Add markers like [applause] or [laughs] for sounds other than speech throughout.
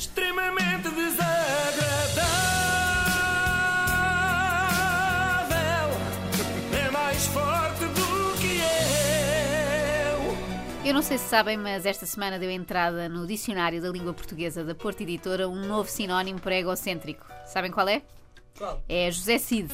extremamente desagradável. É mais forte do que eu. Eu não sei se sabem, mas esta semana deu entrada no Dicionário da Língua Portuguesa da Porta Editora um novo sinónimo para egocêntrico. Sabem qual é? Qual? É José Cid.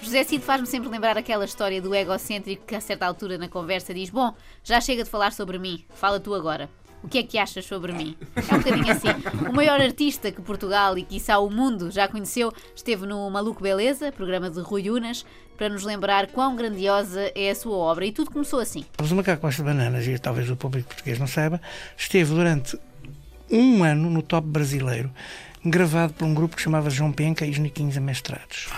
José Cid faz-me sempre lembrar aquela história do egocêntrico que a certa altura na conversa diz: Bom, já chega de falar sobre mim, fala tu agora. O que é que achas sobre mim? É um bocadinho assim. O maior artista que Portugal e quiçá o mundo já conheceu esteve no Maluco Beleza, programa de Rui Unas, para nos lembrar quão grandiosa é a sua obra. E tudo começou assim. Mas o Macaco de Bananas, e talvez o público português não saiba, esteve durante um ano no top brasileiro, gravado por um grupo que chamava João Penca e os Niquinhos Amestrados.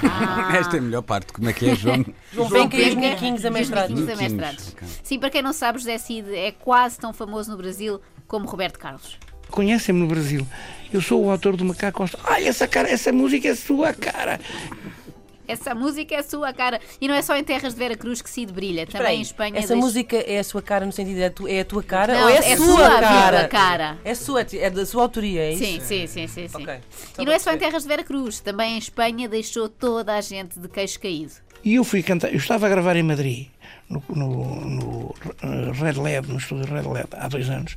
Esta é a melhor parte. Como é que é, João? [laughs] João Penca e os Niquinhos os amestrados. Niquinhos. Sim, para quem não sabe, José Cid é quase tão famoso no Brasil como Roberto Carlos. Conhecem-me no Brasil. Eu sou o autor do Macaco Costa. Ai, essa cara, essa música é sua cara. Essa música é a sua cara. E não é só em terras de Vera Cruz que Cid brilha, Espera também aí, em Espanha. Essa deixa- música é a sua cara no sentido de é, tu- é a tua cara Não, ou é a é sua sua, cara? cara. É sua, é da sua autoria, é isso? Sim, sim, sim, sim. sim. Ok. E não é só em terras de Vera Cruz, também em Espanha deixou toda a gente de queixo caído. E eu fui cantar. Eu estava a gravar em Madrid, no, no, no eh, Red Lab, no estúdio Red Lab, há dois anos,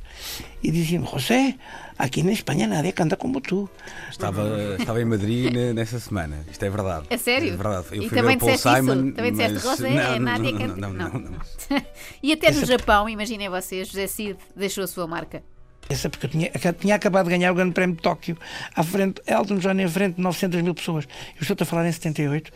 e diziam: José, aqui na Espanha nadie canta como tu. Estava, estava em Madrid ne- nessa semana. Isto é verdade. É sério? É verdade. Eu E fui também ver o Paul disseste isso? Simon. Também disseste, Rosé, não, é canta- não, não, não. não. [laughs] e até no Japão, imaginem vocês, José Cid deixou a sua marca. Essa porque eu tinha, tinha acabado de ganhar o Grande Prémio de Tóquio, à frente, Elton John em frente de 900 mil pessoas. Eu estou a falar em 78.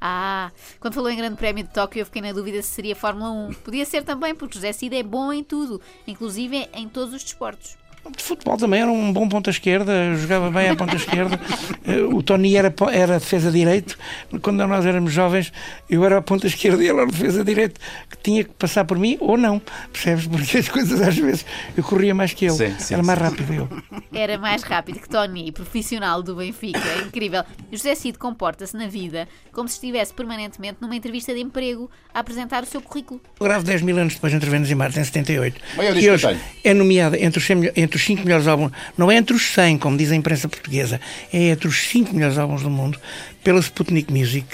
Ah, quando falou em Grande Prémio de Tóquio, eu fiquei na dúvida se seria Fórmula 1. Podia ser também, porque José Cid é bom em tudo, inclusive em todos os desportos. De futebol também era um bom ponta esquerda, jogava bem à ponta esquerda. [laughs] Eh, O Tony era, era defesa direito. Quando nós éramos jovens, eu era a ponta esquerda e ele era defesa direito, que tinha que passar por mim ou não. Percebes? Porque as coisas às vezes eu corria mais que ele. Sim, sim, era mais rápido eu. Era mais rápido que Tony, profissional do Benfica. É incrível. José Cid comporta-se na vida como se estivesse permanentemente numa entrevista de emprego a apresentar o seu currículo. Eu gravo 10 mil anos depois entre Vênus e Marte, em 78. Maior que hoje é nomeada entre os, 100 melhor- entre os 5 melhores álbuns, não é entre os 100, como diz a imprensa portuguesa, é entre os 5 melhores álbuns do mundo, pela Sputnik Music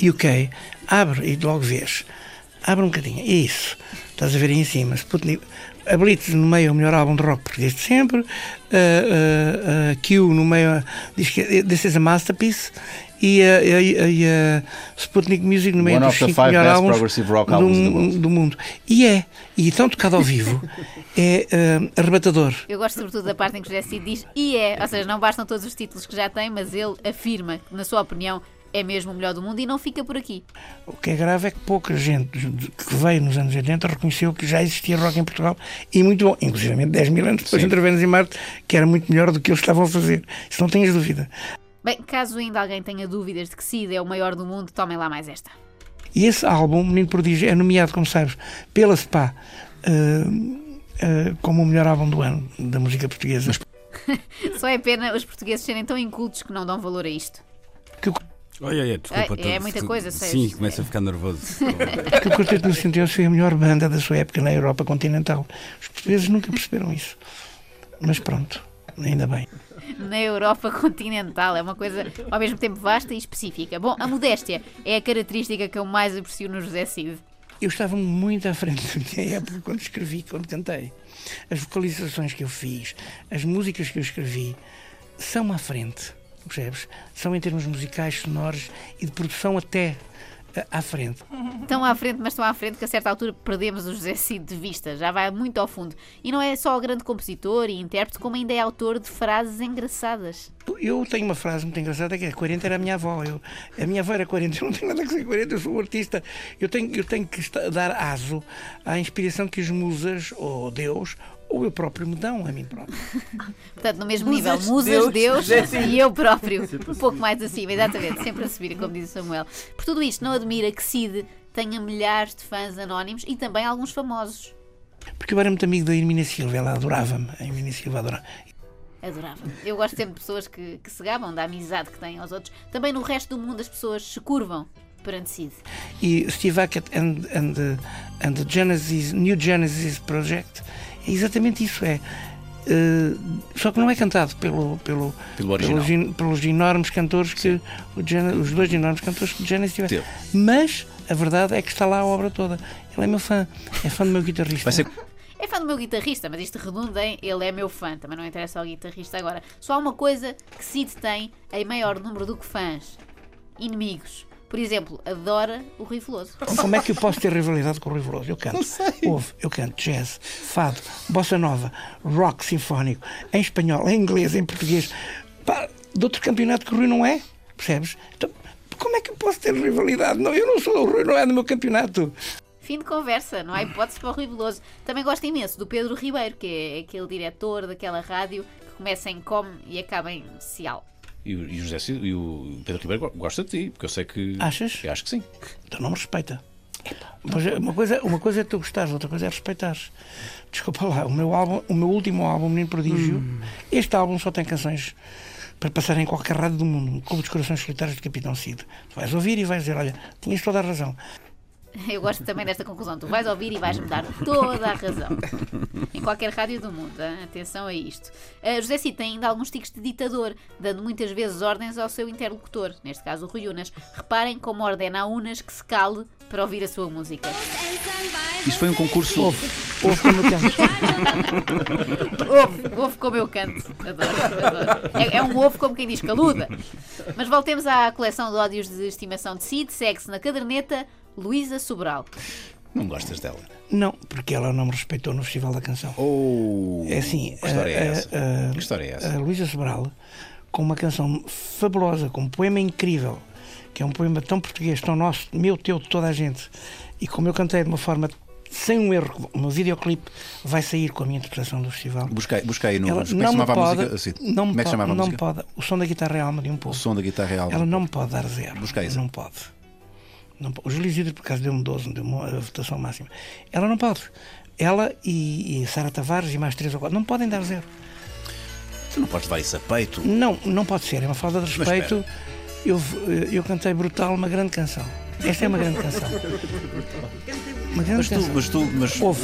UK. Abre e logo vês. Abre um bocadinho. É isso. Estás a ver aí em cima. Sputnik. A Blitz no meio é o melhor álbum de rock português de sempre. Uh, uh, uh, Q no meio diz que this is a masterpiece. E a, a, Sputnik Music no meio One dos of the 5 five melhores álbuns progressive rock do, do mundo. E é. E tão tocado ao vivo. [laughs] é uh, arrebatador. Eu gosto sobretudo da parte em que José Cid diz e é, ou seja, não bastam todos os títulos que já tem, mas ele afirma que, na sua opinião, é mesmo o melhor do mundo e não fica por aqui. O que é grave é que pouca gente que veio nos anos 80 reconheceu que já existia rock em Portugal e muito bom, inclusive 10 mil anos depois entre Vênus e Marte, que era muito melhor do que eles estavam a fazer. Isso não tenhas dúvida. Bem, caso ainda alguém tenha dúvidas de que Cid é o maior do mundo, tomem lá mais esta. E esse álbum, Menino Prodígio, é nomeado, como sabes, pela SPA uh, uh, como o melhor álbum do ano da música portuguesa. [laughs] Só é pena os portugueses serem tão incultos que não dão valor a isto. Que Olha, olha, desculpa. É- é muita coisa, sei. Sim, começa a ficar nervoso. que o Quarteto do Centenário foi a melhor banda da sua época na Europa continental. Os portugueses nunca perceberam isso. Mas pronto, ainda bem. Na Europa continental, é uma coisa ao mesmo tempo vasta e específica. Bom, a modéstia é a característica que eu mais aprecio no José Cid. Eu estava muito à frente da minha época quando escrevi, quando cantei. As vocalizações que eu fiz, as músicas que eu escrevi, são à frente, percebes? São em termos musicais, sonoros e de produção até eh, à frente. [laughs] Estão à frente, mas estão à frente que a certa altura perdemos o José Cid de vista, já vai muito ao fundo. E não é só o grande compositor e intérprete, como ainda é autor de frases engraçadas. Eu tenho uma frase muito engraçada que é 40 era a minha avó. Eu, a minha avó era 40, eu não tenho nada a ser 40, eu sou um artista. Eu tenho, eu tenho que dar aso à inspiração que as musas, ou Deus, ou eu próprio me dão a mim próprio. [laughs] Portanto, no mesmo Musas, nível, musas, Deus, Deus, e eu próprio. Um pouco mais acima, exatamente, sempre a subir, como diz o Samuel. Por tudo isto, não admira que Cid tenha milhares de fãs anónimos e também alguns famosos. Porque eu era muito amigo da Hermínia Silva, ela adorava-me. A Hermínia Silva adorava. Adorava. Eu gosto sempre de pessoas que, que se gabam da amizade que têm aos outros. Também no resto do mundo as pessoas se curvam perante Cid. E Steve Hackett and, and, the, and the Genesis, New Genesis Project é exatamente isso. É eh, só que não é cantado pelo, pelo, Pelo pelos, pelos enormes cantores que o Gen- os dois enormes cantores que o Genesis tiveram. Teve. Mas a verdade é que está lá a obra toda. Ele é meu fã, é fã do meu guitarrista. Vai ser. É fã do meu guitarrista, mas isto redunda em ele é meu fã. Também não interessa ao guitarrista agora. Só há uma coisa que Sid tem em maior número do que fãs: inimigos. Por exemplo, adora o Rui Veloso. Como é que eu posso ter rivalidade com o Rui Veloso? Eu canto. Ouve, eu canto jazz, fado, bossa nova, rock sinfónico, em espanhol, em inglês, em português. Pá, de outro campeonato que o Rui não é, percebes? Então, como é que eu posso ter rivalidade? Não, eu não sou, o Rui não é do meu campeonato. Fim de conversa, não há hipótese para o Rui Veloso. Também gosto imenso do Pedro Ribeiro, que é aquele diretor daquela rádio que começa em com e acaba em cial. E o, e o José Cid- e o Pedro Ribeiro go- gosta de ti, porque eu sei que. Achas? Eu acho que sim. Então não me respeita. Pois é, uma, coisa, uma coisa é tu gostares, outra coisa é respeitares. Desculpa lá, o meu, álbum, o meu último álbum, Menino Prodígio, este álbum só tem canções para passar em qualquer rádio do mundo, como dos Corações Solitários de Capitão Cid. Tu vais ouvir e vais dizer: Olha, tinhas toda a razão. Eu gosto também desta conclusão. Tu vais ouvir e vais-me dar toda a razão. Em qualquer rádio do mundo. hein? Atenção a isto. Uh, José Cid tem ainda alguns tiques de ditador, dando muitas vezes ordens ao seu interlocutor, neste caso o Rui Unas. Reparem como ordena a Unas que se cale para ouvir a sua música. Isto foi um concurso. Ouve, ouve como eu canto. Ouve, ouve como eu canto. Adoro, adoro. É, é um ovo como quem diz caluda. Mas voltemos à coleção de ódios de estimação de Cid. Segue-se na caderneta Luísa Sobral. Não gostas dela. Não, porque ela não me respeitou no Festival da Canção. Oh! É assim, Que história é essa? a- a- Que história é essa? A Luísa Sobral, com uma canção fabulosa, com um poema incrível, que é um poema tão português, tão nosso, meu, teu, de toda a gente, e como eu cantei de uma forma sem um erro, o meu videoclipe vai sair com a minha interpretação do festival. Busquei, busquei no. Ela como é não que me chamava a pode, música? Assim, não me como é que pode, chamava a não me música? pode, o som da guitarra é alma de um povo. O som da guitarra é algo. Ela não me pode dar zero. Busca isso. Não pode. Não. O Júlio Isidro, por acaso, deu-me 12, deu-me a votação máxima. Ela não pode. Ela e, e Sara Tavares e mais três ou quatro não podem dar zero. Tu não podes levar isso a peito. Não, não pode ser. É uma falta de respeito. Eu, eu cantei brutal uma grande canção. Esta é uma grande canção. Uma grande Mas tu, canção. mas tu, mas. Ouve.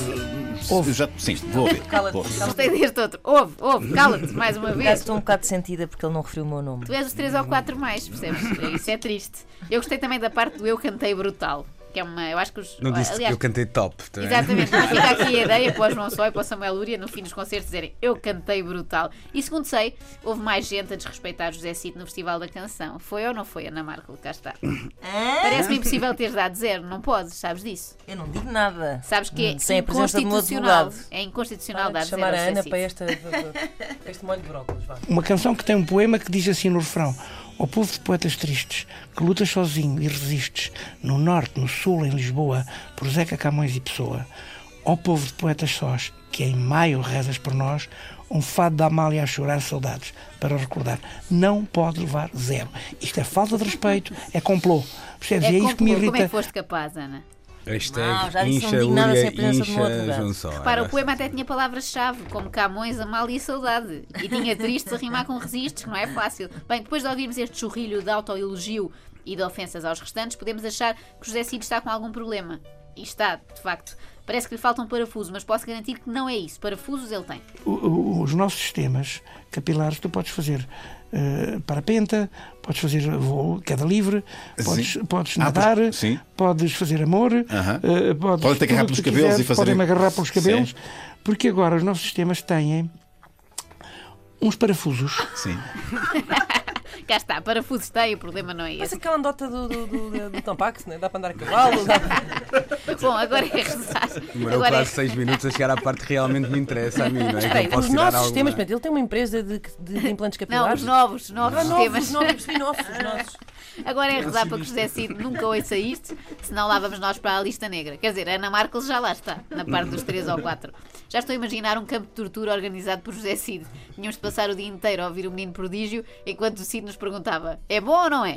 Ouve. Eu Já, sim, vou ouvir. Cala-te. Gostei deste outro. Ouve, ouve, cala-te mais uma vez. estou um bocado sentida porque ele não referiu o meu nome. Tu és os três ou quatro mais, percebes? Isso é triste. Eu gostei também da parte do eu cantei brutal. Que é uma. Eu acho que os. Não disse aliás, que eu cantei top. tá? Exatamente, mas fica aqui a [laughs] ideia para o João Só e para o Samuel Lúria no fim dos concertos dizerem eu cantei brutal. E segundo sei, houve mais gente a desrespeitar José Cid no Festival da Canção. Foi ou não foi, Ana Marco? Cá está. Parece-me impossível teres dado zero, não podes, sabes disso? Eu não digo nada. Sabes que é Sem inconstitucional. É inconstitucional dar zero chamar a Ana para, esta, para este molho de brócolis. Vá. Uma canção que tem um poema que diz assim no refrão: Ó povo de poetas tristes, que lutas sozinho e resistes, no norte, no sul, em Lisboa, por Zeca Camões e Pessoa. Ó povo de poetas sós, que em maio rezas por nós, um fado da Amália a chorar saudades, para recordar. Não pode levar zero. Isto é falta de respeito, é complô. Percebes? É é isso que me complô. Como é irrita. que foste capaz, Ana? Hashtag Não, já disse, não incha sem a presença do meu incha advogado. Só. Repara, o poema até tinha palavras-chave, como Camões, Amália e Saudade. E tinha tristes a rimar com resistes, que não é fácil. Bem, depois de ouvirmos este churrilho de autoelogio e de ofensas aos restantes, podemos achar que José Cid está com algum problema. E está, de facto. Parece que lhe falta um parafuso, mas posso garantir que não é isso. Parafusos ele tem. O- o- os nossos sistemas capilares, tu podes fazer eh, parapenta, podes fazer voo, queda livre, podes, podes Ah, nadar, pois- sim. podes fazer amor, Aham. eh, podes, Podem-te agarrar pelos cabelos quiseres, e fazer- Podem-me agarrar pelos cabelos, Sim. porque agora os nossos sistemas têm uns parafusos. Sim. [laughs] Cá está, parafusos tem, o problema não é Mas esse. aquela andota do, do, do, do, do Tampax, né? dá para andar a cavalo. Dá... [laughs] Bom, agora é rezar. Demorou Agora é quase 6 minutos a chegar à parte que realmente me interessa a mim, não é? Espera os nossos alguma- sistemas, portanto, ele tem uma empresa de, de, implantes Não, capilares. os novos, os novos Ah, novos, sistemas. os novos, percebi, novos, os nossos. Agora é rezar para que José Cid nunca ouça isto, senão lá vamos nós para a lista negra. Quer dizer, Ana Marques já lá está, na parte dos três ou quatro. Já estou a imaginar um campo de tortura organizado por José Cid. Tínhamos de passar o dia inteiro a ouvir o menino prodígio, enquanto o Cid nos perguntava: é bom ou não é?